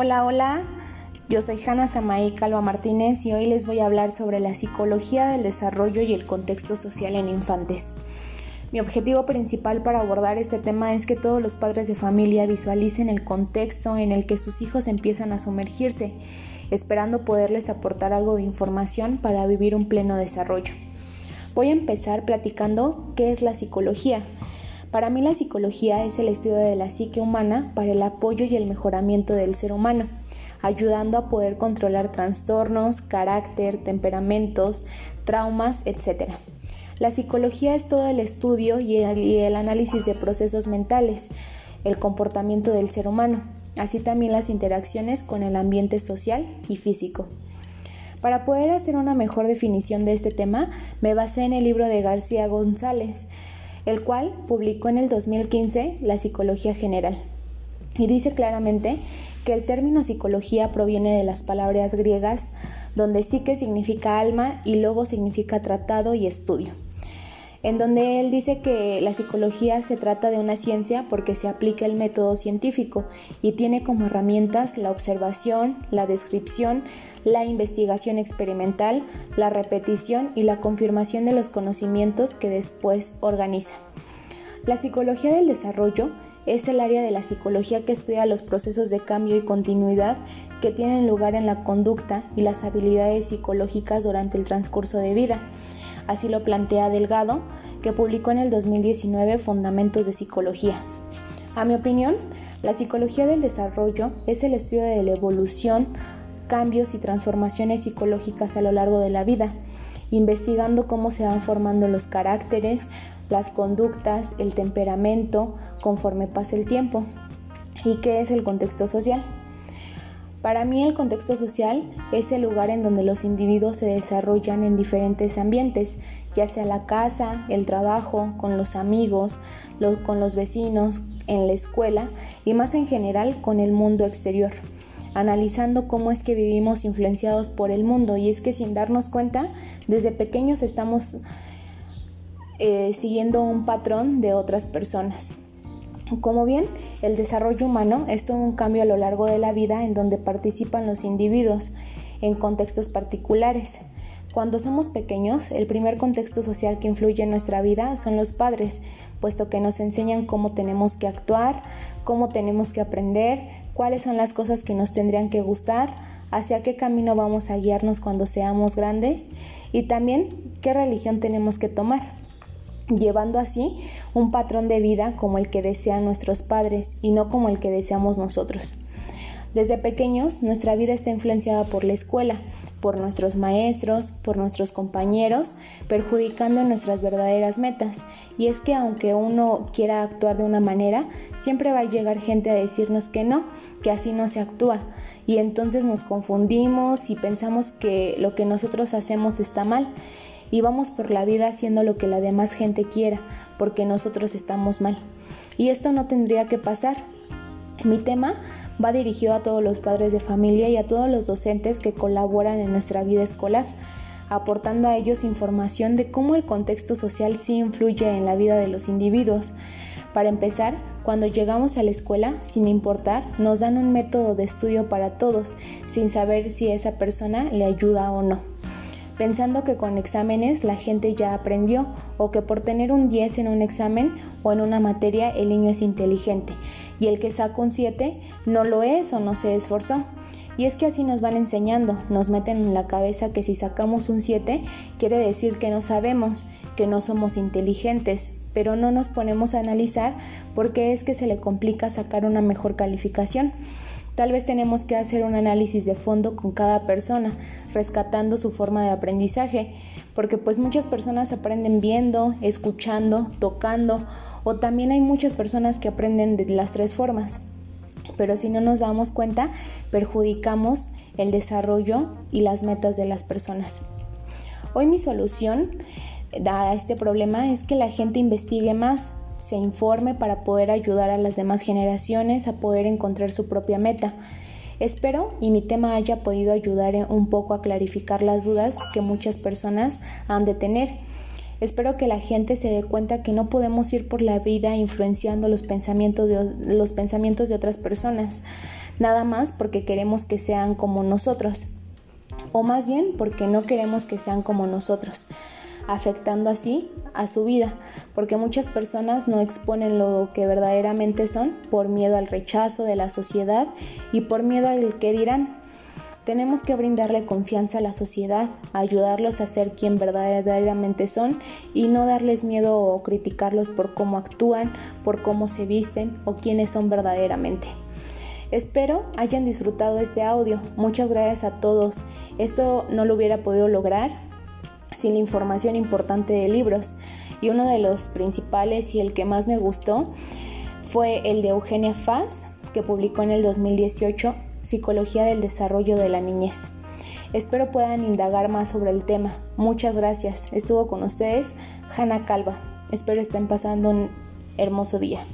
Hola, hola. Yo soy Hanna Samaí Calva Martínez y hoy les voy a hablar sobre la psicología del desarrollo y el contexto social en infantes. Mi objetivo principal para abordar este tema es que todos los padres de familia visualicen el contexto en el que sus hijos empiezan a sumergirse, esperando poderles aportar algo de información para vivir un pleno desarrollo. Voy a empezar platicando qué es la psicología. Para mí la psicología es el estudio de la psique humana para el apoyo y el mejoramiento del ser humano, ayudando a poder controlar trastornos, carácter, temperamentos, traumas, etc. La psicología es todo el estudio y el, y el análisis de procesos mentales, el comportamiento del ser humano, así también las interacciones con el ambiente social y físico. Para poder hacer una mejor definición de este tema, me basé en el libro de García González, el cual publicó en el 2015 La Psicología General. Y dice claramente que el término psicología proviene de las palabras griegas donde psique significa alma y logo significa tratado y estudio en donde él dice que la psicología se trata de una ciencia porque se aplica el método científico y tiene como herramientas la observación, la descripción, la investigación experimental, la repetición y la confirmación de los conocimientos que después organiza. La psicología del desarrollo es el área de la psicología que estudia los procesos de cambio y continuidad que tienen lugar en la conducta y las habilidades psicológicas durante el transcurso de vida Así lo plantea Delgado, que publicó en el 2019 Fundamentos de Psicología. A mi opinión, la psicología del desarrollo es el estudio de la evolución, cambios y transformaciones psicológicas a lo largo de la vida, investigando cómo se van formando los caracteres, las conductas, el temperamento conforme pasa el tiempo y qué es el contexto social. Para mí el contexto social es el lugar en donde los individuos se desarrollan en diferentes ambientes, ya sea la casa, el trabajo, con los amigos, con los vecinos, en la escuela y más en general con el mundo exterior, analizando cómo es que vivimos influenciados por el mundo y es que sin darnos cuenta, desde pequeños estamos eh, siguiendo un patrón de otras personas. Como bien, el desarrollo humano es todo un cambio a lo largo de la vida en donde participan los individuos en contextos particulares. Cuando somos pequeños, el primer contexto social que influye en nuestra vida son los padres, puesto que nos enseñan cómo tenemos que actuar, cómo tenemos que aprender, cuáles son las cosas que nos tendrían que gustar, hacia qué camino vamos a guiarnos cuando seamos grandes y también qué religión tenemos que tomar llevando así un patrón de vida como el que desean nuestros padres y no como el que deseamos nosotros. Desde pequeños nuestra vida está influenciada por la escuela, por nuestros maestros, por nuestros compañeros, perjudicando nuestras verdaderas metas. Y es que aunque uno quiera actuar de una manera, siempre va a llegar gente a decirnos que no, que así no se actúa. Y entonces nos confundimos y pensamos que lo que nosotros hacemos está mal y vamos por la vida haciendo lo que la demás gente quiera, porque nosotros estamos mal. Y esto no tendría que pasar. Mi tema va dirigido a todos los padres de familia y a todos los docentes que colaboran en nuestra vida escolar, aportando a ellos información de cómo el contexto social sí influye en la vida de los individuos. Para empezar, cuando llegamos a la escuela, sin importar, nos dan un método de estudio para todos, sin saber si esa persona le ayuda o no pensando que con exámenes la gente ya aprendió o que por tener un 10 en un examen o en una materia el niño es inteligente y el que saca un 7 no lo es o no se esforzó. Y es que así nos van enseñando, nos meten en la cabeza que si sacamos un 7 quiere decir que no sabemos, que no somos inteligentes, pero no nos ponemos a analizar por qué es que se le complica sacar una mejor calificación. Tal vez tenemos que hacer un análisis de fondo con cada persona, rescatando su forma de aprendizaje, porque pues muchas personas aprenden viendo, escuchando, tocando, o también hay muchas personas que aprenden de las tres formas. Pero si no nos damos cuenta, perjudicamos el desarrollo y las metas de las personas. Hoy mi solución a este problema es que la gente investigue más, se informe para poder ayudar a las demás generaciones a poder encontrar su propia meta. Espero y mi tema haya podido ayudar un poco a clarificar las dudas que muchas personas han de tener. Espero que la gente se dé cuenta que no podemos ir por la vida influenciando los pensamientos de, los pensamientos de otras personas. nada más porque queremos que sean como nosotros, o más bien porque no queremos que sean como nosotros, afectando así a su vida, porque muchas personas no exponen lo que verdaderamente son por miedo al rechazo de la sociedad y por miedo al que dirán. Tenemos que brindarle confianza a la sociedad, ayudarlos a ser quien verdaderamente son y no darles miedo o criticarlos por cómo actúan, por cómo se visten o quiénes son verdaderamente. Espero hayan disfrutado este audio. Muchas gracias a todos. Esto no lo hubiera podido lograr sin información importante de libros. Y uno de los principales y el que más me gustó fue el de Eugenia Faz, que publicó en el 2018 Psicología del Desarrollo de la Niñez. Espero puedan indagar más sobre el tema. Muchas gracias. Estuvo con ustedes Hanna Calva. Espero estén pasando un hermoso día.